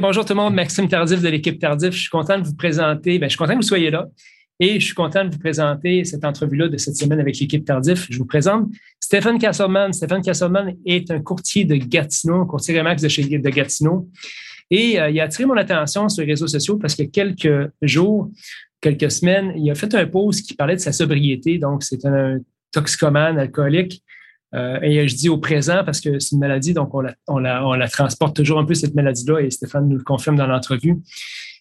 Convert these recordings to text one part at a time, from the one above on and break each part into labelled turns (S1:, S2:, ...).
S1: Bonjour tout le monde, Maxime Tardif de l'équipe Tardif. Je suis content de vous présenter, ben, je suis content que vous soyez là et je suis content de vous présenter cette entrevue-là de cette semaine avec l'équipe Tardif. Je vous présente Stéphane Castleman. Stéphane Castleman est un courtier de Gatineau, un courtier Remax de chez de Gatineau. Et euh, il a attiré mon attention sur les réseaux sociaux parce que quelques jours, quelques semaines, il a fait un post qui parlait de sa sobriété. Donc, c'est un toxicomane alcoolique euh, et je dis au présent parce que c'est une maladie, donc on la, transporte toujours un peu, cette maladie-là, et Stéphane nous le confirme dans l'entrevue.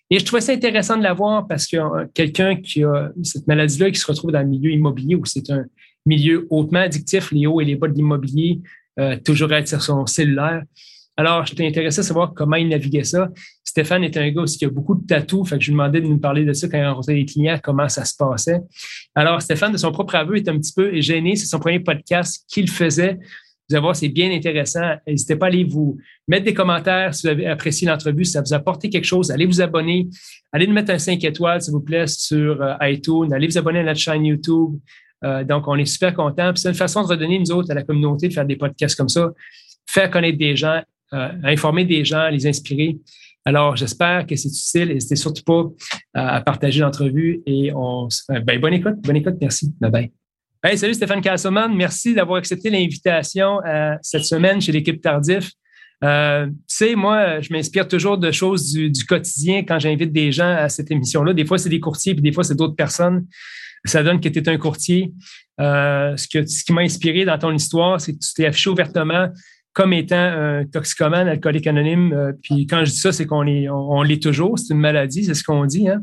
S1: Et je trouvais ça intéressant de la voir parce que quelqu'un qui a cette maladie-là, qui se retrouve dans le milieu immobilier, où c'est un milieu hautement addictif, les hauts et les bas de l'immobilier, euh, toujours être sur son cellulaire, alors, j'étais intéressé à savoir comment il naviguait ça. Stéphane est un gars aussi qui a beaucoup de tatous, fait que je lui demandais de nous parler de ça quand il rencontrait les clients, comment ça se passait. Alors, Stéphane, de son propre aveu, est un petit peu gêné. C'est son premier podcast qu'il faisait. Vous allez voir, c'est bien intéressant. N'hésitez pas à aller vous mettre des commentaires si vous avez apprécié l'entrevue, si ça vous a apporté quelque chose. Allez vous abonner. Allez nous mettre un 5 étoiles, s'il vous plaît, sur euh, iTunes. Allez vous abonner à notre chaîne YouTube. Euh, donc, on est super contents. C'est une façon de redonner, nous autres, à la communauté, de faire des podcasts comme ça, faire connaître des gens, euh, informer des gens, les inspirer. Alors, j'espère que c'est utile. N'hésitez surtout pas euh, à partager l'entrevue et on ben, bonne écoute, bonne écoute, merci. Bye bye. Salut Stéphane Castleman. Merci d'avoir accepté l'invitation euh, cette semaine chez l'équipe Tardif. Euh, tu sais, moi, je m'inspire toujours de choses du, quotidien quand j'invite des gens à cette émission-là. Des fois, c'est des courtiers, puis des fois, c'est d'autres personnes. Ça donne que tu es un courtier. ce, ce qui m'a inspiré dans ton histoire, c'est que tu t'es affiché ouvertement comme étant un toxicomane, alcoolique anonyme. Euh, puis quand je dis ça, c'est qu'on l'est on, l'est toujours. C'est une maladie, c'est ce qu'on dit. Hein.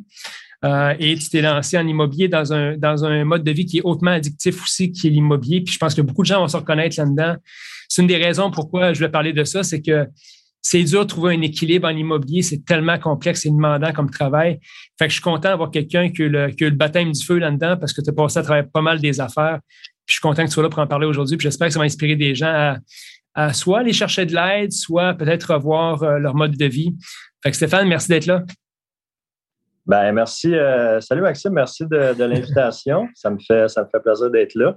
S1: Euh, et tu t'es lancé en immobilier dans un, dans un mode de vie qui est hautement addictif aussi, qui est l'immobilier. Puis je pense que beaucoup de gens vont se reconnaître là-dedans. C'est une des raisons pourquoi je vais parler de ça, c'est que c'est dur de trouver un équilibre en immobilier. C'est tellement complexe et demandant comme travail. Fait que je suis content d'avoir quelqu'un qui, a le, le baptême du feu là-dedans parce que tu as passé à travers pas mal des affaires. je suis content que tu sois là pour en parler aujourd'hui. Puis j'espère que ça va inspirer des gens à, soit aller chercher de l'aide, soit peut-être revoir euh, leur mode de vie. Fait que Stéphane, merci d'être là.
S2: Ben, merci. Euh, salut Maxime, merci de, l'invitation. ça, me fait, ça me fait plaisir d'être là.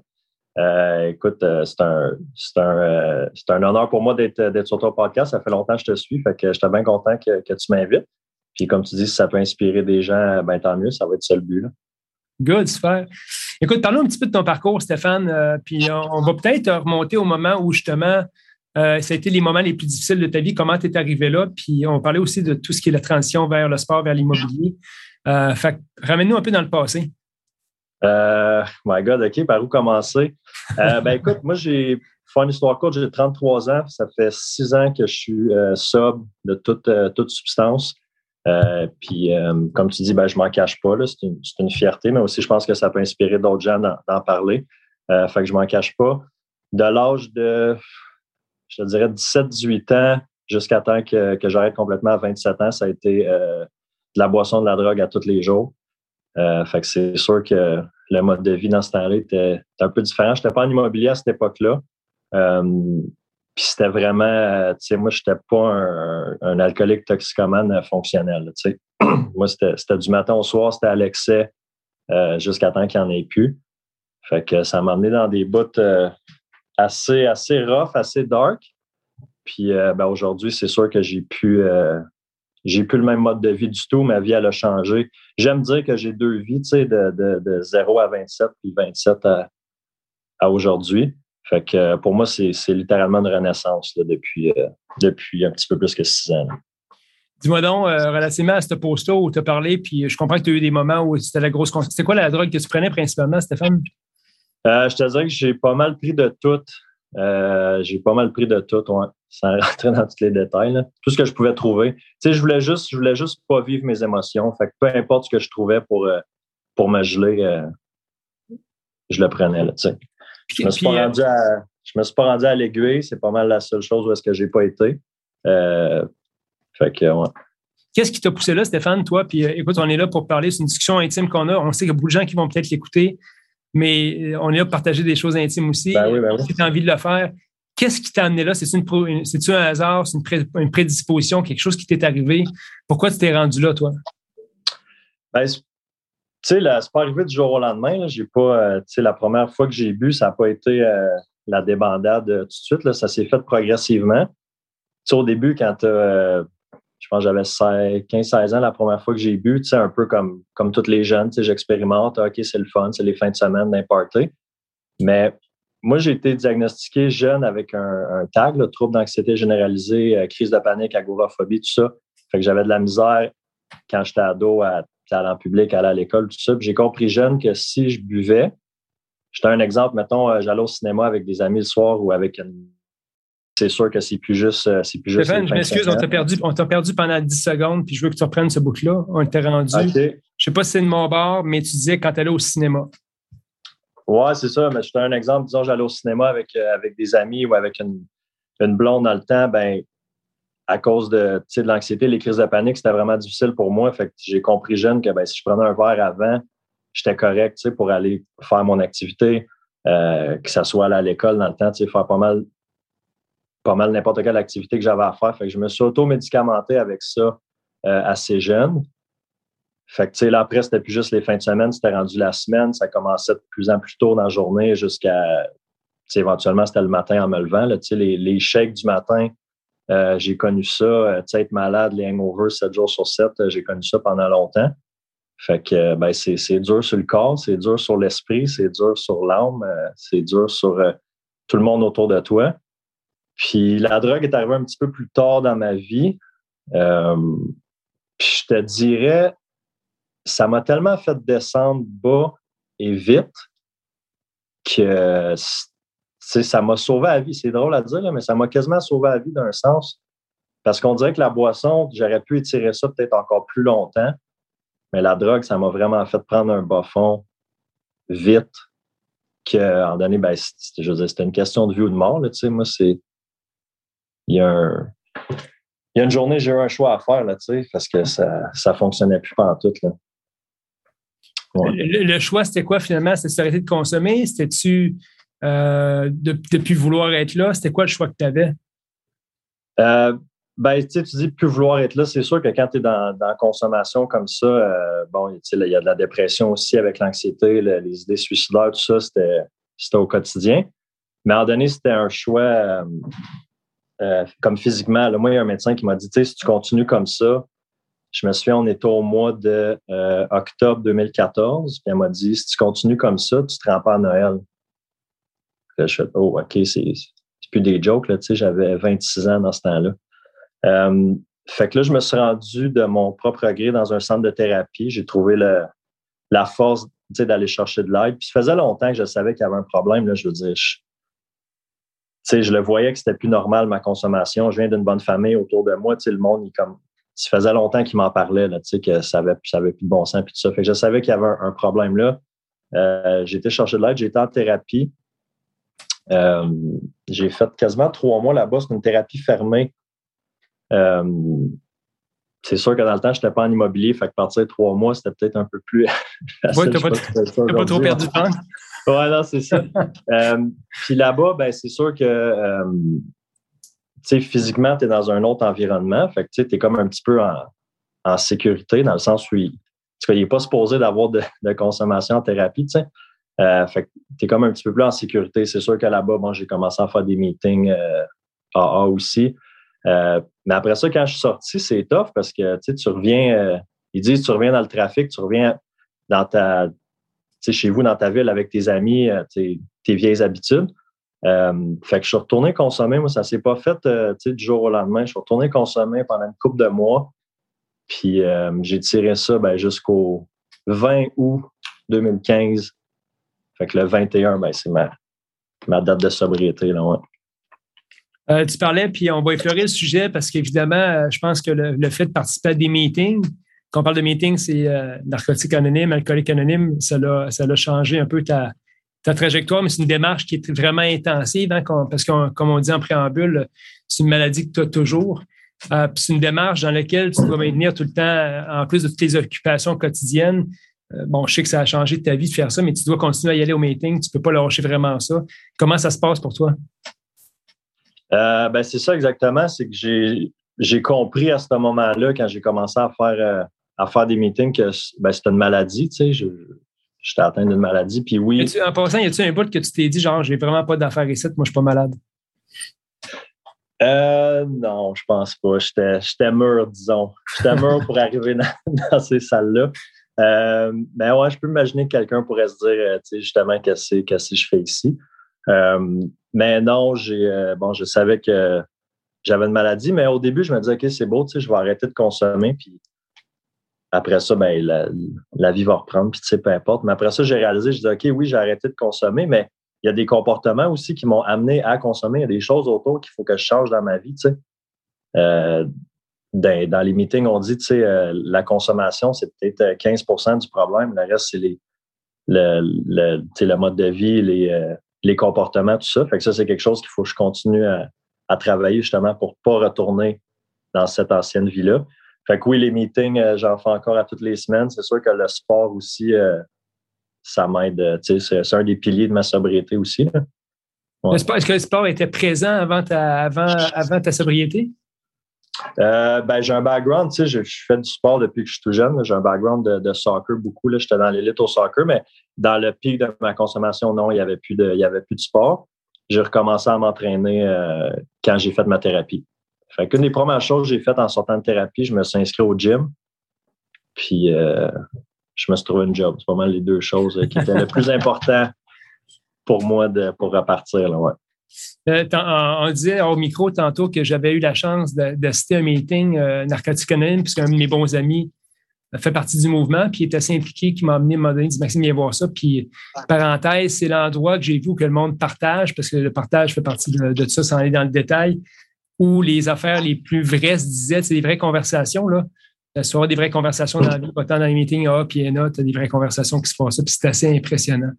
S2: Euh, écoute, c'est un, un, un, honneur pour moi d'être sur ton podcast. Ça fait longtemps que je te suis, fait que j'étais bien content que, que tu m'invites. Puis comme tu dis, si ça peut inspirer des gens, ben tant mieux, ça va être ça le but. Là.
S1: Good, super. Écoute, parlons un petit peu de ton parcours, Stéphane. puis on, va peut-être remonter au moment où justement euh, ça a été les moments les plus difficiles de ta vie. Comment tu es arrivé là? Puis on parlait aussi de tout ce qui est la transition vers le sport, vers l'immobilier. Euh, fait ramène-nous un peu dans le passé.
S2: Euh, my God, OK, par où commencer? Euh, ben écoute, moi, j'ai fait une histoire courte, j'ai 33 ans. Ça fait six ans que je suis sobre de toute, toute substance. puis, comme tu dis, ben, je m'en cache pas. C'est une, une, fierté, mais aussi, je pense que ça peut inspirer d'autres gens d'en parler. fait que je m'en cache pas. De l'âge de je te dirais 17-18 ans jusqu'à temps que, que j'arrête complètement à 27 ans, ça a été euh, de la boisson, de la drogue à tous les jours. Euh, fait que c'est sûr que le mode de vie dans ce temps-là était, un peu différent. Je n'étais pas en immobilier à cette époque-là. Euh, puis c'était vraiment, tu sais, moi, je n'étais pas un, alcoolique toxicomane fonctionnel. Moi, c'était du matin au soir, c'était à l'excès jusqu'à temps qu'il n'y en ait plus. Fait que ça m'a amené dans des bouts assez, assez rough, assez dark. Puis euh, ben, aujourd'hui, c'est sûr que j'ai pu euh, j'ai plus le même mode de vie du tout. Ma vie, elle a changé. J'aime dire que j'ai deux vies, tu sais, de, de, de 0 à 27, puis 27 à, à aujourd'hui. Fait que euh, pour moi, c'est littéralement une renaissance là, depuis, depuis un petit peu plus que six ans.
S1: Dis-moi donc, relativement à ce post-là où tu as parlé, puis je comprends que tu as eu des moments où c'était la grosse. C'était quoi la drogue que tu prenais principalement, Stéphane?
S2: Euh, je te dirais que j'ai pas mal pris de tout. Euh, j'ai pas mal pris de tout, sans rentrer dans tous les détails. Tout ce que je pouvais trouver. Tu sais, je voulais juste, je voulais juste pas vivre mes émotions. Fait que peu importe ce que je trouvais pour, euh, pour me geler, je le prenais. Là, je me suis pas rendu à, je me suis pas rendu à l'aiguille. C'est pas mal la seule chose où est-ce que j'ai pas été. fait que,
S1: Qu'est-ce qui t'a poussé là, Stéphane, toi? Puis écoute, on est là pour parler, c'est une discussion intime qu'on a. On sait qu'il y a beaucoup de gens qui vont peut-être l'écouter mais euh, on est là pour partager des choses intimes aussi.
S2: Ben oui, ben
S1: Si tu as envie de le faire, qu'est-ce qui t'a amené là? C'est-tu un hasard? C'est une, prédisposition? Quelque chose qui t'est arrivé? Pourquoi tu t'es rendu là, toi?
S2: Ben, tu sais, c'est pas arrivé du jour au lendemain. J'ai pas, euh, la première fois que j'ai bu, ça n'a pas été euh, la débandade tout de suite. Là, ça s'est fait progressivement. Tu sais, au début, quand tu as Je pense que j'avais 15-16 ans la première fois que j'ai bu, tu un peu comme, comme tous les jeunes, j'expérimente, OK, c'est le fun, c'est les fins de semaine, n'importe. Mais moi, j'ai été diagnostiqué jeune avec un, tag, le trouble d'anxiété généralisée, euh, crise de panique, agoraphobie, tout ça. Fait que j'avais de la misère quand j'étais ado à, aller en public, aller à l'école, tout ça. J'ai compris jeune que si je buvais, j'étais un exemple, mettons, euh, j'allais au cinéma avec des amis le soir ou avec une c'est sûr que c'est plus juste. Euh, c'est plus juste
S1: Stéphane, je m'excuse, on t'a perdu, on t'a perdu pendant 10 secondes, puis je veux que tu reprennes ce bout-là. On était rendu. Je ne sais pas si c'est de mon bord, mais tu disais quand tu allais au cinéma.
S2: Ouais, c'est ça. Mais je te donne un exemple. Disons, j'allais au cinéma avec, euh, avec des amis ou avec une, une blonde dans le temps, ben à cause de, de l'anxiété, les crises de panique, c'était vraiment difficile pour moi. Fait que j'ai compris jeune que ben, si je prenais un verre avant, j'étais correct pour aller faire mon activité, euh, que ce soit à l'école dans le temps, faire pas mal pas mal n'importe quelle activité que j'avais à faire. Fait que je me suis auto-médicamenté avec ça euh, assez jeune. Fait que, là, après, c'était plus juste les fins de semaine, c'était rendu la semaine. Ça commençait de plus en plus tôt dans la journée jusqu'à, éventuellement, c'était le matin en me levant. Là, les, les du matin, euh, j'ai connu ça. Euh, être malade, les hangovers 7 jours sur 7, j'ai connu ça pendant longtemps. Fait que, ben, c'est dur sur le corps, c'est dur sur l'esprit, c'est dur sur l'âme, c'est dur sur tout le monde autour de toi. Puis la drogue est arrivée un petit peu plus tard dans ma vie. Euh, puis je te dirais, ça m'a tellement fait descendre bas et vite que ça m'a sauvé la vie. C'est drôle à dire, mais ça m'a quasiment sauvé la vie d'un sens. Parce qu'on dirait que la boisson, j'aurais pu étirer ça peut-être encore plus longtemps. Mais la drogue, ça m'a vraiment fait prendre un bas fond vite. Que, en donné, ben, je veux c'était une question de vie ou de mort. Là, moi, c'est il y a une journée, j'ai eu un choix à faire, là, parce que ça ne fonctionnait plus pendant tout. Là.
S1: Le, choix, c'était quoi finalement? C'était d'arrêter de consommer? C'était-tu euh, de ne plus vouloir être là? C'était quoi le choix que tu avais?
S2: Euh, ben, tu dis plus vouloir être là. C'est sûr que quand tu es dans, la consommation comme ça, euh, bon, il y a de la dépression aussi avec l'anxiété, les idées suicidaires, tout ça, c'était au quotidien. Mais en donné, c'était un choix euh, comme physiquement. Là, moi, il y a un médecin qui m'a dit, si tu continues comme ça, je me souviens, on était au mois de euh, octobre 2014, puis elle m'a dit, si tu continues comme ça, tu te rends pas à Noël. je fais, oh, OK, c'est plus des jokes, tu sais, j'avais 26 ans dans ce temps-là. Euh, fait que là, je me suis rendu de mon propre gré dans un centre de thérapie. J'ai trouvé la force d'aller chercher de l'aide. Puis ça faisait longtemps que je savais qu'il y avait un problème. Là, je veux dire, sais, je le voyais que c'était plus normal ma consommation. Je viens d'une bonne famille autour de moi. Tu sais, le monde, il comme, ça faisait longtemps qu'il m'en parlait, là, tu sais, que ça avait, ça avait plus de bon sens puis tout ça. Fait que je savais qu'il y avait un, problème là. Euh, j'ai été chercher de l'aide, été en thérapie. Euh, j'ai fait quasiment trois mois là-bas. C'est une thérapie fermée. Euh, c'est sûr que dans le temps, je n'étais pas en immobilier. Fait que partir de trois mois, c'était peut-être un peu plus.
S1: Tu n'as pas, trop perdu de temps.
S2: Oui, non, c'est ça. Euh, puis là-bas, ben, c'est sûr que euh, physiquement, tu es dans un autre environnement. Fait que tu es comme un petit peu en, sécurité, dans le sens où il n'est pas supposé d'avoir de, consommation en thérapie. Euh, fait que tu es comme un petit peu plus en sécurité. C'est sûr que là-bas, bon, j'ai commencé à faire des meetings AA aussi. mais après ça, quand je suis sorti, c'est tough parce que tu reviens, ils disent tu reviens dans le trafic, tu reviens dans ta chez vous, dans ta ville, avec tes amis, euh, tes, vieilles habitudes. Euh, fait que je suis retourné consommer. Moi, ça s'est pas fait euh, du jour au lendemain. Je suis retourné consommer pendant une couple de mois. Puis j'ai tiré ça ben, jusqu'au 20 août 2015. Fait que le 21, ben, c'est ma, ma date de sobriété. Là,
S1: tu parlais, puis on va effleurer le sujet parce qu'évidemment, je pense que le, fait de participer à des meetings, quand on parle de meeting, c'est euh, narcotique anonyme, alcoolique anonyme. Ça l'a changé un peu ta, trajectoire, mais c'est une démarche qui est vraiment intensive hein, parce que, comme on dit en préambule, c'est une maladie que tu as toujours. Euh, c'est une démarche dans laquelle tu dois maintenir tout le temps, en plus de toutes tes occupations quotidiennes. Euh, bon, je sais que ça a changé ta vie de faire ça, mais tu dois continuer à y aller au meeting. Tu ne peux pas lâcher vraiment ça. Comment ça se passe pour toi?
S2: ben, c'est ça exactement. C'est que j'ai compris à ce moment-là, quand j'ai commencé à faire à faire des meetings que ben, c'était une maladie, tu sais, je, j'étais atteint d'une maladie. Puis oui.
S1: en passant, y a-tu un bout que tu t'es dit, genre, j'ai vraiment pas d'affaires ici, moi, je suis pas malade?
S2: Euh, non, je pense pas. J'étais mûr, disons. J'étais mûr pour arriver dans, ces salles-là. Euh, mais ouais, je peux imaginer que quelqu'un pourrait se dire, euh, tu sais, justement, qu'est-ce que je fais ici. Euh, mais non, j'ai bon, je savais que j'avais une maladie, mais au début, je me disais, OK, c'est beau, tu sais, je vais arrêter de consommer, puis après ça, ben, la, vie va reprendre, puis tu sais, peu importe. Mais après ça, j'ai réalisé, je disais, OK, oui, j'ai arrêté de consommer, mais il y a des comportements aussi qui m'ont amené à consommer. Il y a des choses autour qu'il faut que je change dans ma vie, tu sais. Euh, dans, les meetings, on dit, tu sais, euh, la consommation, c'est peut-être 15% du problème. Le reste, c'est les, le, le, le, mode de vie, les, euh, les comportements, tout ça. Fait que ça, c'est quelque chose qu'il faut que je continue à, à travailler justement pour pas retourner dans cette ancienne vie-là. Fait que oui, les meetings, euh, j'en fais encore à toutes les semaines. C'est sûr que le sport aussi, euh, ça m'aide. Euh, c'est un des piliers de ma sobriété aussi.
S1: Est-ce que le sport était présent avant ta, avant, avant ta sobriété?
S2: ben, j'ai un background, tu sais, je, fais du sport depuis que je suis tout jeune. J'ai un background de, soccer beaucoup. J'étais dans l'élite au soccer, mais dans le pic de ma consommation, non, il n'y avait, plus de, il y avait plus de sport j'ai recommencé à m'entraîner quand j'ai fait ma thérapie. Fait qu'une des premières choses que j'ai faites en sortant de thérapie, je me suis inscrit au gym. Puis euh, je me suis trouvé une job. C'est vraiment les deux choses qui étaient le plus important pour moi de, pour repartir. Là.
S1: Euh, on, disait au micro tantôt que j'avais eu la chance d'assister à un meeting euh, narcotique anonyme, puisqu'un de mes bons amis fait partie du mouvement, puis il est assez impliqué, qui m'a amené, m'a donné, dit Maxime, viens voir ça. Puis, parenthèse, c'est l'endroit que j'ai vu que le monde partage, parce que le partage fait partie de, ça sans aller dans le détail, où les affaires les plus vraies se disaient, c'est des vraies conversations, là. Tu des vraies conversations dans la vie, pas tant dans les meetings A puis N, tu as des vraies conversations qui se passent, puis c'est assez impressionnant.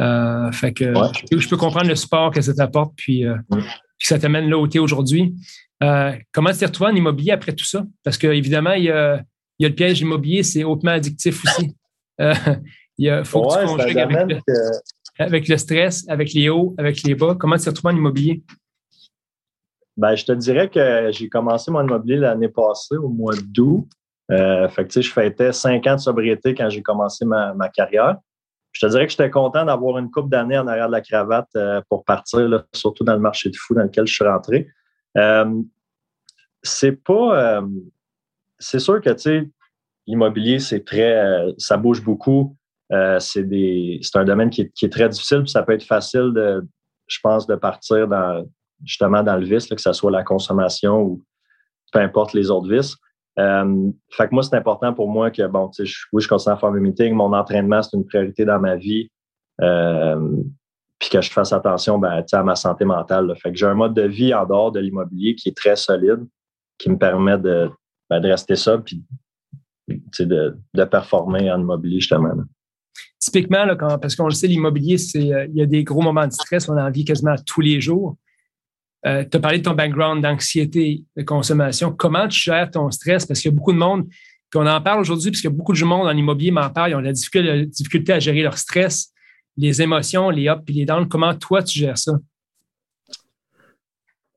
S1: Euh, fait que je, peux, comprendre le support que ça t'apporte, puis, euh, puis ça t'amène là où tu es aujourd'hui. Euh, comment tu t'es retrouvé en immobilier après tout ça? Parce qu'évidemment, il y a il y a le piège immobilier, c'est hautement addictif aussi. Euh, il faut que tu conjugues avec, le, stress, avec les hauts, avec les bas. Comment tu te retrouves en immobilier?
S2: Ben, je te dirais que j'ai commencé mon immobilier l'année passée, au mois d'août. Euh, fait que, je fêtais cinq ans de sobriété quand j'ai commencé ma, carrière. Je te dirais que j'étais content d'avoir une coupe d'années en arrière de la cravate euh, pour partir, surtout dans le marché de fou dans lequel je suis rentré. Euh, c'est pas c'est sûr que, tu sais, l'immobilier, c'est très, euh, ça bouge beaucoup. Euh, c'est un domaine qui est, très difficile, puis ça peut être facile de, je pense, de partir dans, justement dans le vice, que ce soit la consommation ou peu importe les autres vices. Euh, fait que moi, c'est important pour moi que, bon, tu sais, oui, je continue à faire mes meetings, mon entraînement, c'est une priorité dans ma vie. puis que je fasse attention ben, à ma santé mentale. Fait que j'ai un mode de vie en dehors de l'immobilier qui est très solide, qui me permet de, ben, de rester ça, puis de, de, performer en immobilier, justement.
S1: Typiquement, là, parce qu'on le sait, l'immobilier, c'est euh, il y a des gros moments de stress, on en vit quasiment tous les jours. Euh, tu as parlé de ton background d'anxiété, de consommation. Comment tu gères ton stress? Parce qu'il y a beaucoup de monde, qu'on en parle aujourd'hui, parce beaucoup de monde en immobilier m'en parle, ils ont la difficulté, difficulté, à gérer leur stress, les émotions, les ups et les downs. Comment toi, tu gères ça?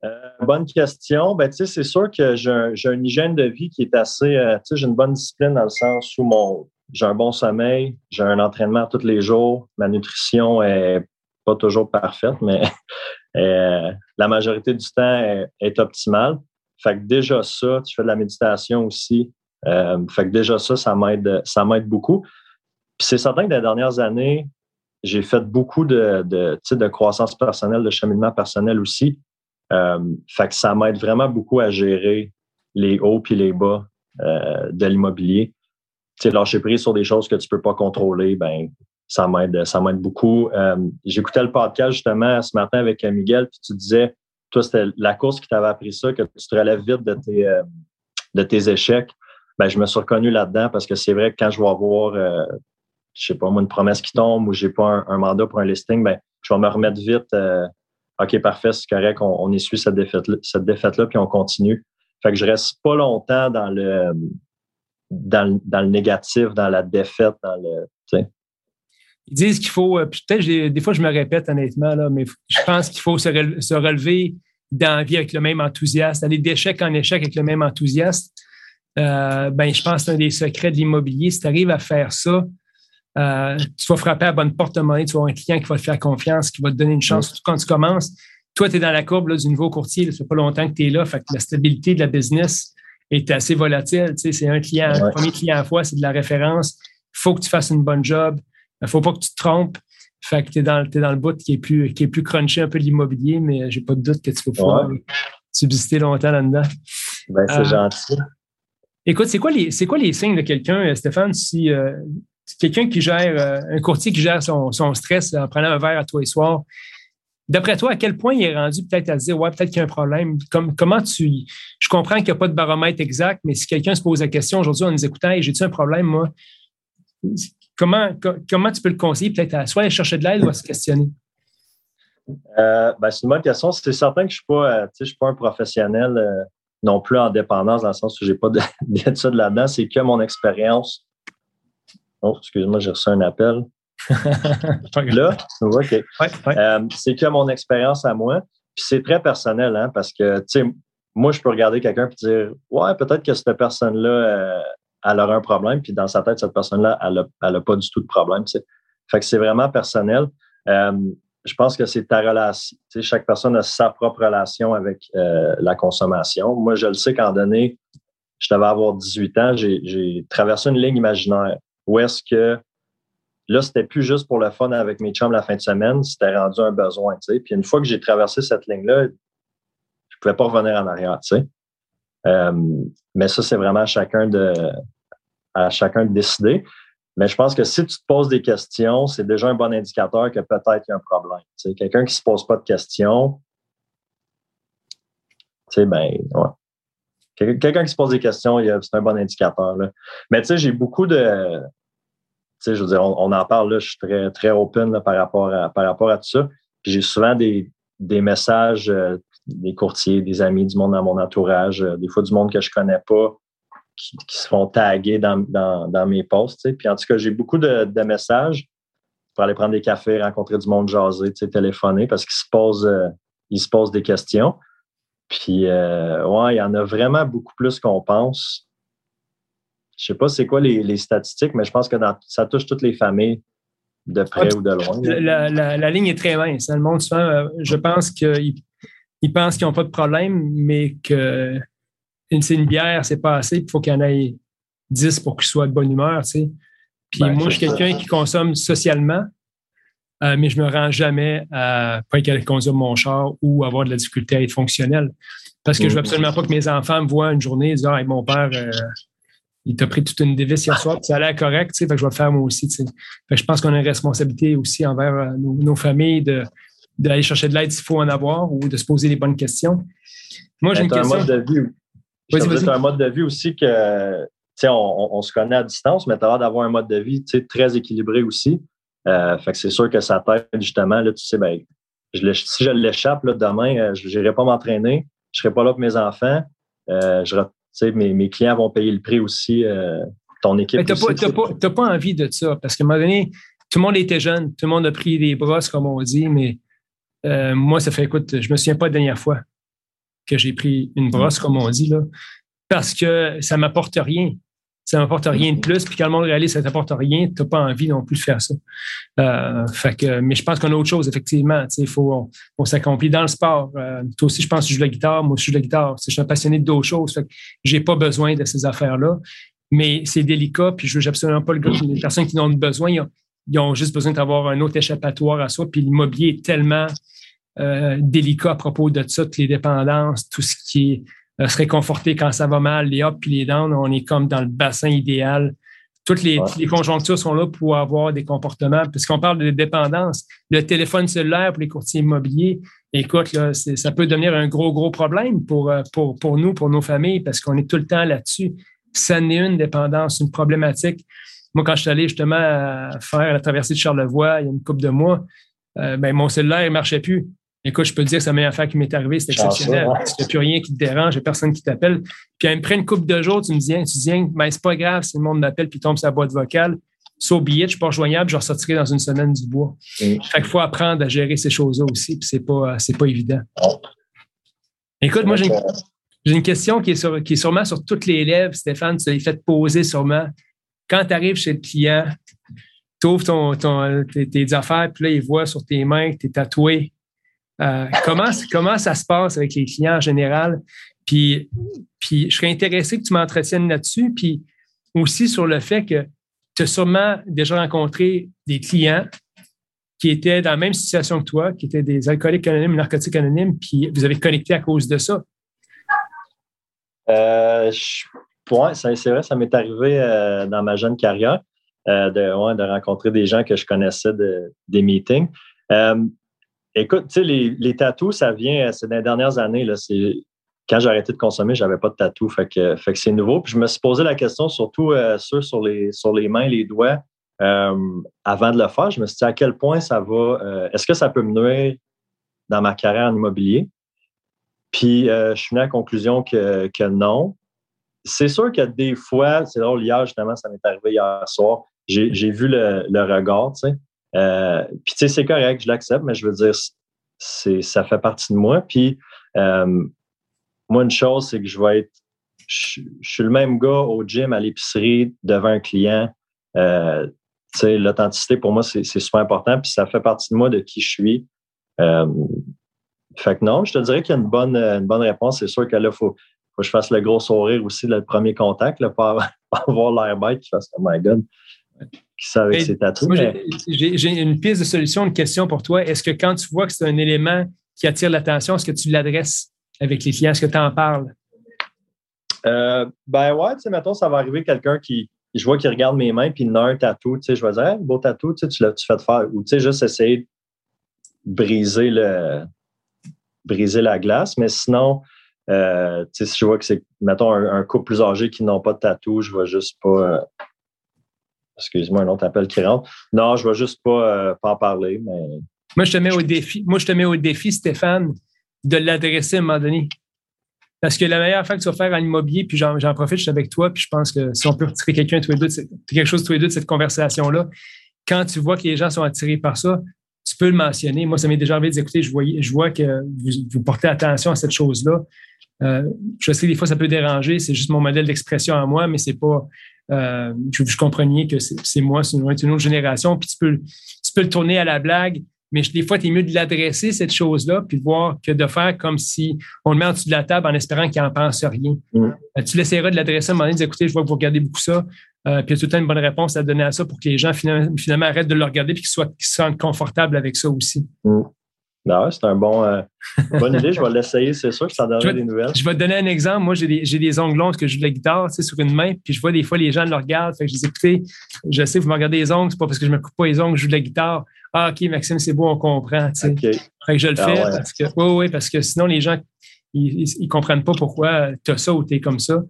S2: Euh, bonne question. Ben, c'est sûr que j'ai une hygiène de vie qui est assez. Euh, j'ai une bonne discipline dans le sens où mon j'ai un bon sommeil, j'ai un entraînement tous les jours. Ma nutrition est pas toujours parfaite, mais euh, la majorité du temps est, optimale. Fait que déjà ça, tu fais de la méditation aussi. fait que déjà ça, ça m'aide, ça m'aide beaucoup. Puis c'est certain que dans les dernières années, j'ai fait beaucoup de, de, de croissance personnelle, de cheminement personnel aussi. Euh, fait que ça m'aide vraiment beaucoup à gérer les hauts et les bas euh, de l'immobilier. Tu sais, lâcher prise sur des choses que tu peux pas contrôler, ben ça m'aide, ça m'aide beaucoup. Euh, j'écoutais le podcast justement ce matin avec Miguel, puis tu disais, toi, c'était la course qui t'avait appris ça, que tu te relèves vite de tes, de tes échecs. Ben, je me suis reconnu là-dedans parce que c'est vrai que quand je vais avoir, je sais pas moi, une promesse qui tombe ou j'ai pas un, mandat pour un listing, ben, je vais me remettre vite OK, parfait, c'est correct, on, on essuie cette défaite-là, cette défaite-là, puis on continue. Fait que je reste pas longtemps dans le, dans, le négatif, dans la défaite, dans le.
S1: Ils disent qu'il faut, euh, peut-être des fois je me répète honnêtement, là, mais je pense qu'il faut se, relever dans la vie avec le même enthousiasme, aller d'échec en échec avec le même enthousiasme. Euh, ben, je pense que c'est un des secrets de l'immobilier. Si tu arrives à faire ça, euh, tu vas frapper à bonne porte-monnaie, tu vas avoir un client qui va te faire confiance, qui va te donner une chance, surtout quand tu commences. toi, tu es dans la courbe du nouveau courtier, ça fait pas longtemps que tu es là, fait que la stabilité de la business est assez volatile. c'est un client, un premier client à fois, c'est de la référence. Il faut que tu fasses une bonne job. Il ne faut pas que tu te trompes. Fait que tu es dans, dans le bout qui est plus, qui est plus crunché un peu de l'immobilier, mais j'ai pas de doute que tu vas pouvoir subsister longtemps là-dedans.
S2: Ben, c'est euh, gentil.
S1: Écoute, c'est quoi les quoi les signes de quelqu'un, euh, Stéphane, si euh, quelqu'un qui gère un courtier qui gère son, son, stress en prenant un verre à tous les soirs, D'après toi, à quel point il est rendu peut-être à se dire, ouais, peut-être qu'il y a un problème? Comme, comment tu. Je comprends qu'il n'y a pas de baromètre exact, mais si quelqu'un se pose la question aujourd'hui en nous écoutant, j'ai-tu un problème, moi? Comment, comment tu peux le conseiller peut-être à soit aller chercher de l'aide ou à se questionner?
S2: Euh, ben, c'est une bonne question. C'est certain que je ne suis, pas, suis pas un professionnel euh, non plus en dépendance, dans le sens où je n'ai pas d'études là-dedans. C'est que mon expérience. Oh, excuse-moi, j'ai reçu un appel. là, OK. Euh, c'est que mon expérience à moi. Puis c'est très personnel, hein, parce que, tu sais, moi, je peux regarder quelqu'un et dire, ouais, peut-être que cette personne-là, euh, elle aura un problème. Puis dans sa tête, cette personne-là, elle n'a pas du tout de problème, tu sais. Fait que c'est vraiment personnel. Euh, je pense que c'est ta relation. Chaque personne a sa propre relation avec la consommation. Moi, je le sais qu'en donné, je devais avoir 18 ans, j'ai traversé une ligne imaginaire où est-ce que Là, c'était plus juste pour le fun avec mes chums la fin de semaine, c'était rendu un besoin, tu sais. Puis une fois que j'ai traversé cette ligne-là, je pouvais pas revenir en arrière. Euh, mais ça, c'est vraiment chacun de, à chacun de décider. Mais je pense que si tu te poses des questions, c'est déjà un bon indicateur que peut-être il y a un problème. Tu sais, quelqu'un qui se pose pas de questions, tu sais, ben, ouais. Quelqu'un qui se pose des questions, c'est un bon indicateur. Mais tu sais, j'ai beaucoup de, je veux dire, on, en parle là, je suis très, très open par, rapport à, par rapport à tout ça. j'ai souvent des, messages euh, des courtiers, des amis, du monde dans mon entourage, euh, des fois du monde que je connais pas, qui, se font taguer dans, mes posts. Puis en tout cas, j'ai beaucoup de, messages pour aller prendre des cafés, rencontrer du monde jaser, téléphoner, parce qu'ils se posent, euh, ils se posent des questions. Puis ouais, il y en a vraiment beaucoup plus qu'on pense. Je sais pas c'est quoi les, statistiques, mais je pense que ça touche toutes les familles de près ou de loin.
S1: La, ligne est très mince. Hein. Le monde, souvent, euh, je pense qu'ils ils pensent qu'ils n'ont pas de problème, mais que une, une bière, c'est pas assez. Il faut qu'il y en ait 10 pour qu'ils soient de bonne humeur. Tu Puis ben, moi, je suis quelqu'un qui consomme socialement, euh, mais je ne me rends jamais à pas qu'elle conduire mon char ou avoir de la difficulté à être fonctionnel. Parce que je ne veux mm. absolument pas que mes enfants me voient une journée et disent Ah, mon père, euh, il t'a pris toute une dévisse hier soir, ça a l'air correct, fait que je vais le faire moi aussi. je pense qu'on a une responsabilité aussi envers euh, nos, familles de, d'aller chercher de l'aide s'il faut en avoir ou de se poser les bonnes questions.
S2: Moi, j'ai une question. Un mode de vie. C'est un mode de vie aussi que, on, on, se connaît à distance, mais tu as l'air d'avoir un mode de vie très équilibré aussi. Euh, fait que c'est sûr que ça t'aide justement, là, tu sais, ben, je si je l'échappe demain, euh, je n'irai pas m'entraîner, je ne serai pas là pour mes enfants, je, mes, mes, clients vont payer le prix aussi, euh, ton équipe.
S1: tu n'as pas, envie de ça parce qu'à un moment donné, tout le monde était jeune, tout le monde a pris des brosses, comme on dit, mais euh, moi, ça fait, écoute, je me souviens pas la dernière fois que j'ai pris une brosse, comme on dit, là, parce que ça m'apporte rien ça n'apporte rien de plus. Puis quand le monde réalise que ça t'apporte rien, tu n'as pas envie non plus de faire ça. Euh, fait que, mais je pense qu'on a autre chose, effectivement. Il faut, on, s'accomplit dans le sport. Euh, toi aussi, je pense que tu joues la guitare. Moi je joue la guitare. Je suis un passionné d'autres choses. Fait que j'ai pas besoin de ces affaires-là. Mais c'est délicat. Puis je veux absolument pas le gars, les personnes qui en ont besoin, ils ont, juste besoin d'avoir un autre échappatoire à soi. Puis l'immobilier est tellement euh, délicat à propos de ça, toutes les dépendances, tout ce qui est euh, se réconforter quand ça va mal, les ups et les downs, on est comme dans le bassin idéal. Toutes les, conjonctures sont là pour avoir des comportements. Puisqu'on parle de dépendance, le téléphone cellulaire pour les courtiers immobiliers, écoute, là, ça peut devenir un gros, gros problème pour, euh, pour, pour nous, pour nos familles, parce qu'on est tout le temps là-dessus. Ça n'est une dépendance, une problématique. Moi, quand je suis allé justement faire la traversée de Charlevoix il y a une couple de mois, euh, ben, mon cellulaire ne marchait plus. Écoute, je peux te dire que c'est la meilleure affaire qui m'est arrivée, c'est exceptionnel. Il n'y a plus rien qui te dérange, il n'y a personne qui t'appelle. Puis après une couple de jours, tu me dis, tu dis, mais ben, c'est pas grave si le monde m'appelle puis tombe sa boîte vocale. So be it, je suis pas joignable, je ressortirai dans une semaine du bois. Mm. Fait qu'il faut apprendre à gérer ces choses-là aussi, puis c'est pas, c'est pas évident. Écoute, moi, j'ai une, question qui est, sur, qui est sûrement sur toutes les lèvres, Stéphane, tu l'as fait poser sûrement. Quand tu arrives chez le client, tu ouvres ton, tes, affaires, puis là, il voit sur tes mains que tu es tatoué comment, comment ça se passe avec les clients en général? Puis, puis je serais intéressé que tu m'entretiennes là-dessus. Puis aussi sur le fait que tu as sûrement déjà rencontré des clients qui étaient dans la même situation que toi, qui étaient des alcooliques anonymes, narcotiques anonymes, puis vous avez connecté à cause de ça.
S2: Euh, c'est vrai, ça m'est arrivé euh, dans ma jeune carrière euh, de, de, rencontrer des gens que je connaissais de, des meetings. Écoute, tu sais, les, les tatous, ça vient, c'est dans les dernières années. Là, quand j'ai arrêté de consommer, j'avais pas de tatou. Fait que, fait que c'est nouveau. Puis je me suis posé la question, surtout ceux sur les, sur les mains, les doigts. avant de le faire, je me suis dit à quel point ça va. Est-ce que ça peut me nuire dans ma carrière en immobilier? Puis je suis venu à la conclusion que, que non c'est sûr que des fois, c'est drôle, hier, justement, ça m'est arrivé hier soir, j'ai vu le, regard, tu sais. Euh, puis, tu sais, c'est correct, je l'accepte, mais je veux dire, c'est ça fait partie de moi. Puis, euh, moi, une chose, c'est que je vais être, je, suis le même gars au gym, à l'épicerie, devant un client. Euh, tu sais, l'authenticité, pour moi, c'est super important, puis ça fait partie de moi, de qui je suis. fait que non, je te dirais qu'il y a une bonne, une bonne réponse. C'est sûr que là, il faut, faut que je fasse le gros sourire aussi, le premier contact, là, pas, avoir l'air bête qui fasse Oh my God, qui sait avec ses tatouages.
S1: J'ai une piste de solution, une question pour toi. Est-ce que quand tu vois que c'est un élément qui attire l'attention, est-ce que tu l'adresses avec les clients? Est-ce que tu en parles?
S2: Euh, ben ouais, tu sais, mettons, ça va arriver quelqu'un qui, je vois qu'il regarde mes mains, puis il a un tatou, tu sais, je vais dire, beau tatou, tu sais, tu, tu fais te faire, ou tu sais, juste essayer de briser le, briser la glace, mais sinon, euh, si je vois que c'est, mettons, un, couple plus âgé qui n'ont pas de tatou, je vais juste pas. Excuse-moi, un autre appel qui rentre. Non, je vais juste pas, euh, pas en parler. Mais...
S1: Moi, je te mets au défi. Moi, je te mets au défi, Stéphane, de l'adresser à un moment donné. Parce que la meilleure affaire que tu vas faire en immobilier, puis j'en, profite, je suis avec toi, puis je pense que si on peut retirer quelqu'un tous les deux, quelque chose tous les deux de cette conversation-là, quand tu vois que les gens sont attirés par ça, tu peux le mentionner. Moi, ça m'est déjà envie d'écouter. Je, je vois que vous, portez attention à cette chose-là. Euh, je sais que des fois, ça peut déranger. C'est juste mon modèle d'expression à moi, mais c'est pas. Euh, je, je comprenais que c'est moi, c'est une, autre génération. Puis tu peux, tu peux le tourner à la blague, mais des fois, tu es mieux de l'adresser, cette chose-là, puis de voir que de faire comme si on le met en dessous de la table en espérant qu'il n'en pense rien. Euh, tu l'essaieras de l'adresser à un moment donné, de dire écoutez, je vois que vous regardez beaucoup ça. puis il y a tout le temps une bonne réponse à donner à ça pour que les gens finalement, arrêtent de le regarder et qu'ils soient, se sentent confortables avec ça aussi.
S2: Ben c'est un bon, euh, bonne idée. Je vais l'essayer, c'est sûr que ça donnerait des nouvelles.
S1: Je vais te donner un exemple. Moi, j'ai des, des ongles longs que je joue de la guitare tu sais, sur une main, puis je vois des fois les gens le regardent. Fait que je dis écoutez, je sais, vous me regardez les ongles, c'est pas parce que je me coupe pas les ongles, je joue de la guitare. Ah, OK, Maxime, c'est beau, on comprend. Tu sais. Fait que je le ah fais parce que, oui, oui, parce que sinon, les gens, ils, ils, comprennent pas pourquoi tu as ça ou tu es comme ça.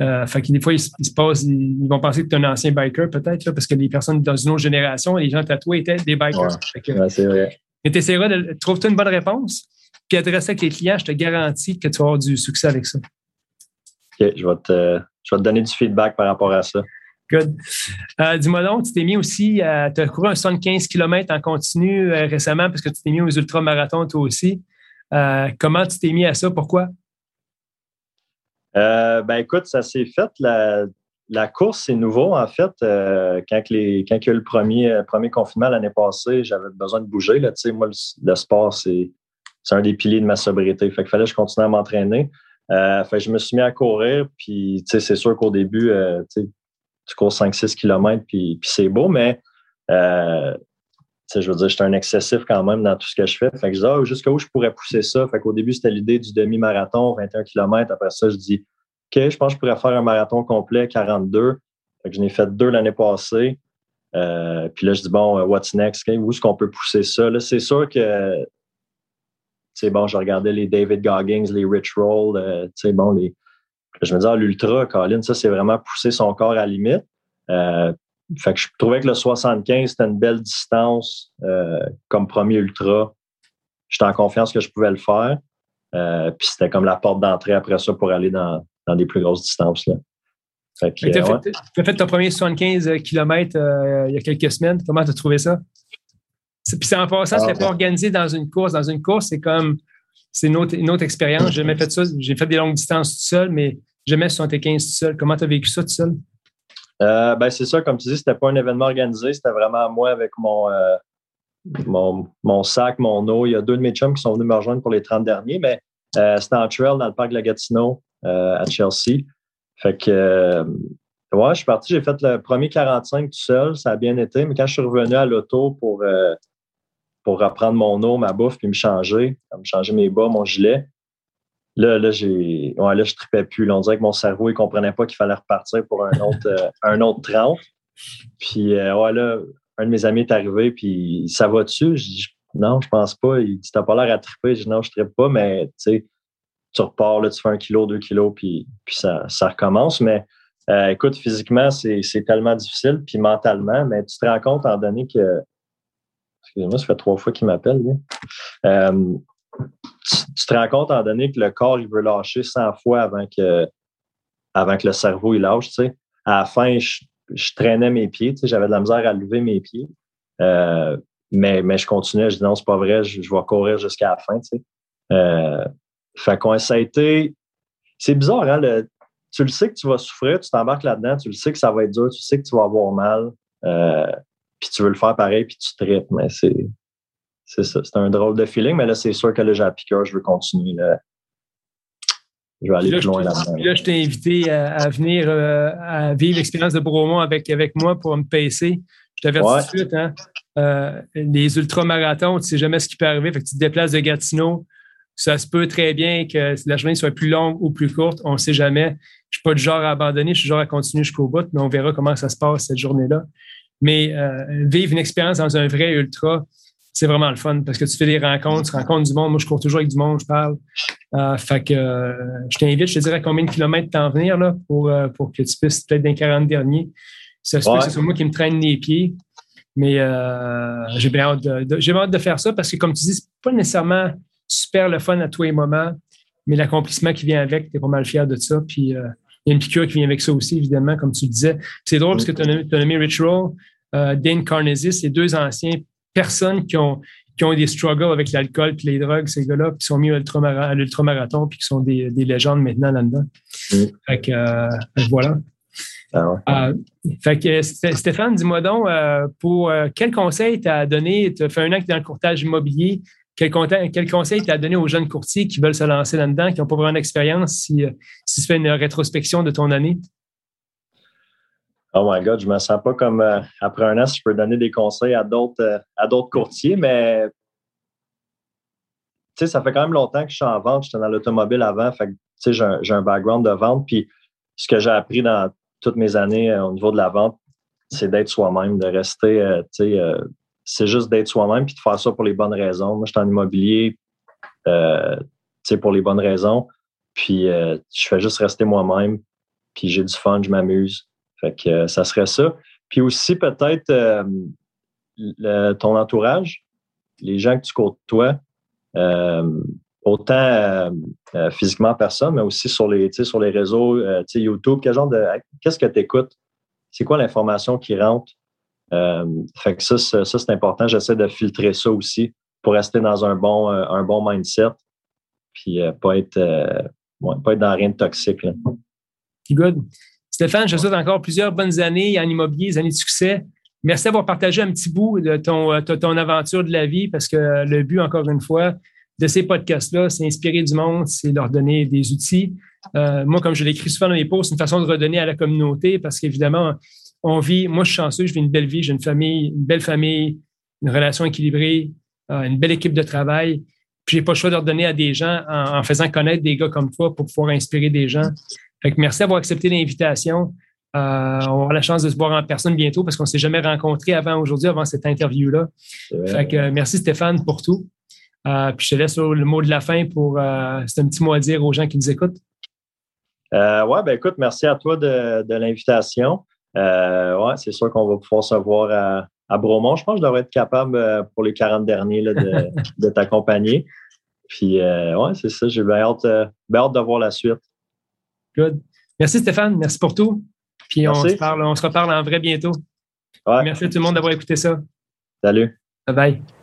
S1: Euh, fait que des fois, ils, se passent, ils vont penser que tu es un ancien biker, peut-être, parce que les personnes dans une autre génération, les gens tatoués étaient des bikers.
S2: Ouais. c'est vrai.
S1: Mais tu essaieras de trouver une bonne réponse, puis adresser avec les clients, je te garantis que tu vas avoir du succès avec ça.
S2: OK, je vais te, je vais te donner du feedback par rapport à ça.
S1: Good. Euh, dis-moi donc, tu t'es mis aussi, à, tu as couru un 75 km en continu euh, récemment parce que tu t'es mis aux ultramarathons toi aussi. Euh, comment tu t'es mis à ça? Pourquoi?
S2: ben écoute, ça s'est fait la, la course, c'est nouveau, en fait. Euh, quand, il y a eu le premier, euh, premier confinement l'année passée, j'avais besoin de bouger. Là, moi, le, sport, c'est, un des piliers de ma sobriété. Fait qu'il fallait que je continue à m'entraîner. Euh, fait que je me suis mis à courir. Puis, c'est sûr qu'au début, tu cours 5-6 km, puis, c'est beau, mais je veux dire, j'étais un excessif quand même dans tout ce que je fais. Fait que je disais, ah, jusqu'où je pourrais pousser ça? Fait qu'au début, c'était l'idée du demi-marathon, 21 km. Après ça, je dis, OK, je pense que je pourrais faire un marathon complet, 42. Fait que fait deux l'année passée. Euh, puis là, je dis, bon, euh, what's next? Où est-ce qu'on peut pousser ça? Là, c'est sûr que, c'est bon, je regardais les David Goggins, les Rich Roll, euh, tu sais, bon, les. Je me disais, ah, l'ultra, Colin, ça, c'est vraiment pousser son corps à la limite. fait que je trouvais que le 75, c'était une belle distance comme premier ultra. J'étais en confiance que je pouvais le faire. puis c'était comme la porte d'entrée après ça pour aller dans, dans des plus grosses distances. Tu
S1: as, fait ton premier 75 km euh, il y a quelques semaines. Comment tu as trouvé ça? Puis c'est en passant, c'était ah, pas organisé dans une course. Dans une course, c'est comme c'est une autre, expérience. J'ai jamais fait ça. J'ai fait des longues distances tout seul, mais jamais 75 tout seul. Comment tu as vécu ça tout seul?
S2: Euh, ben c'est ça, comme tu dis, c'était pas un événement organisé, c'était vraiment moi avec mon, euh, mon, sac, mon eau. Il y a deux de mes chums qui sont venus me rejoindre pour les 30 derniers, mais c'était en trail dans le parc de la Gatineau à Chelsea. Fait que, ouais, je suis parti, j'ai fait le premier 45 tout seul, ça a bien été, mais quand je suis revenu à l'auto pour, pour reprendre mon eau, ma bouffe, puis me changer, me changer mes bas, mon gilet, Là, là, j'ai, ouais, là, je tripais plus. on dirait que mon cerveau, il comprenait pas qu'il fallait repartir pour un autre, euh, un autre 30. Puis, euh, ouais, là, un de mes amis est arrivé, puis ça va dessus. Je dis, non, je pense pas. Il dit, t'as pas l'air à triper. Je dis, non, je tripe pas, mais tu sais, tu repars, là, tu fais un kilo, deux kilos, puis, puis ça, ça recommence. Mais euh, écoute, physiquement, c'est, tellement difficile, puis mentalement, mais tu te rends compte en donné que. Excusez-moi, ça fait trois fois qu'il m'appelle. Euh, tu, te rends compte, en donné, que le corps, il veut lâcher 100 fois avant que, avant que le cerveau, il lâche, tu sais. À la fin, je, traînais mes pieds, tu sais, j'avais de la misère à lever mes pieds. Euh, mais, mais je continuais, je dis non, c'est pas vrai, je, vais courir jusqu'à la fin, tu sais. Fait qu'on ça a été. C'est bizarre, hein? tu le sais que tu vas souffrir, tu t'embarques là-dedans, tu le sais que ça va être dur, tu sais que tu vas avoir mal, euh, puis tu veux le faire pareil, puis tu traites, mais c'est c'est ça. C'est un drôle de feeling, mais là, c'est sûr que là, j'ai la piqueur, je veux continuer. Là. Je vais aller plus loin là-dedans.
S1: Là, je t'ai invité à, venir euh, à vivre l'expérience de Bromont avec, avec moi pour me pacer. Je t'avertis tout de suite, hein? Euh, les ultramarathons, tu ne sais jamais ce qui peut arriver. Fait que tu te déplaces de Gatineau. Ça se peut très bien que la journée soit plus longue ou plus courte. On ne sait jamais. Je ne suis pas du genre à abandonner, je suis du genre à continuer jusqu'au bout, mais on verra comment ça se passe cette journée-là. Mais euh, vivre une expérience dans un vrai ultra, c'est vraiment le fun parce que tu fais des rencontres, tu rencontres du monde. Moi, je cours toujours avec du monde, je parle. Euh, fait que euh, je t'invite, je te dirais combien de kilomètres t'en venir là, pour, pour que tu puisses peut-être dans les 40 derniers. Ça se peut que c'est moi qui me traîne les pieds. Mais j'ai bien hâte de, j'ai hâte de faire ça parce que, comme tu dis, c'est pas nécessairement super le fun à tous les moments, mais l'accomplissement qui vient avec, tu es pas mal fier de ça. Puis il y a une piqûre qui vient avec ça aussi, évidemment, comme tu disais. C'est drôle parce que tu as, nommé Rich Roll, Dane Carnegie, c'est deux anciens personnes qui ont, qui ont des struggles avec l'alcool et les drogues, ces gars-là, qui sont mis à l'ultramarathon puis qui sont des, des légendes maintenant là-dedans. Mm. Fait que, euh, voilà. Ah euh, fait que Stéphane, dis-moi donc, euh, pour quel conseil tu as donné, tu as fait un an que tu es dans le courtage immobilier, quel, conseil tu as donné aux jeunes courtiers qui veulent se lancer là-dedans, qui n'ont pas vraiment d'expérience, si, si tu fais une rétrospection de ton année?
S2: Oh my God, je me sens pas comme euh, après un an si je peux donner des conseils à d'autres euh, à d'autres courtiers, mais tu sais, ça fait quand même longtemps que je suis en vente. J'étais dans l'automobile avant, fait sais, j'ai un, background de vente. Puis ce que j'ai appris dans toutes mes années euh, au niveau de la vente, c'est d'être soi-même, de rester, c'est juste d'être soi-même puis de faire ça pour les bonnes raisons. Moi, je suis en immobilier, sais, pour les bonnes raisons. Puis je fais juste rester moi-même, puis j'ai du fun, je m'amuse. Fait que euh, ça serait ça. Puis aussi, peut-être euh, ton entourage, les gens que tu côtoies, euh, autant physiquement personne, mais aussi sur les, sur les réseaux, YouTube, quel genre de. Qu'est-ce que tu écoutes? C'est quoi l'information qui rentre? Fait que ça, c'est important. J'essaie de filtrer ça aussi pour rester dans un bon, un bon mindset, puis pas être, pas être dans rien de toxique. Là.
S1: Good. Stéphane, je te souhaite encore plusieurs bonnes années en immobilier, des années de succès. Merci d'avoir partagé un petit bout de ton, euh, ton aventure de la vie parce que le but, encore une fois, de ces podcasts-là, c'est inspirer du monde, c'est leur donner des outils. Euh, moi, comme je l'écris souvent dans mes posts, c'est une façon de redonner à la communauté parce qu'évidemment, on vit, moi, je suis chanceux, je vis une belle vie, j'ai une famille, une belle famille, une relation équilibrée, euh, une belle équipe de travail. Puis, j'ai pas le choix de redonner à des gens en, en, faisant connaître des gars comme toi pour pouvoir inspirer des gens merci d'avoir accepté l'invitation. Euh, on aura la chance de se voir en personne bientôt parce qu'on ne s'est jamais rencontrés avant aujourd'hui, avant cette interview-là. Fait merci Stéphane pour tout. Euh, puis je te laisse le mot de la fin pour euh, c'est un petit mot à dire aux gens qui nous écoutent.
S2: oui, ben écoute, merci à toi de, l'invitation. Ouais, c'est sûr qu'on va pouvoir se voir à, à, Bromont. Je pense que je devrais être capable pour les 40 derniers de, de t'accompagner. Puis ouais, c'est ça, j'ai bien hâte, bien hâte de voir la suite.
S1: Good. Merci Stéphane, merci pour tout. Puis on se, parle, on se reparle en vrai bientôt. Merci à tout le monde d'avoir écouté ça.
S2: Salut.
S1: Bye bye.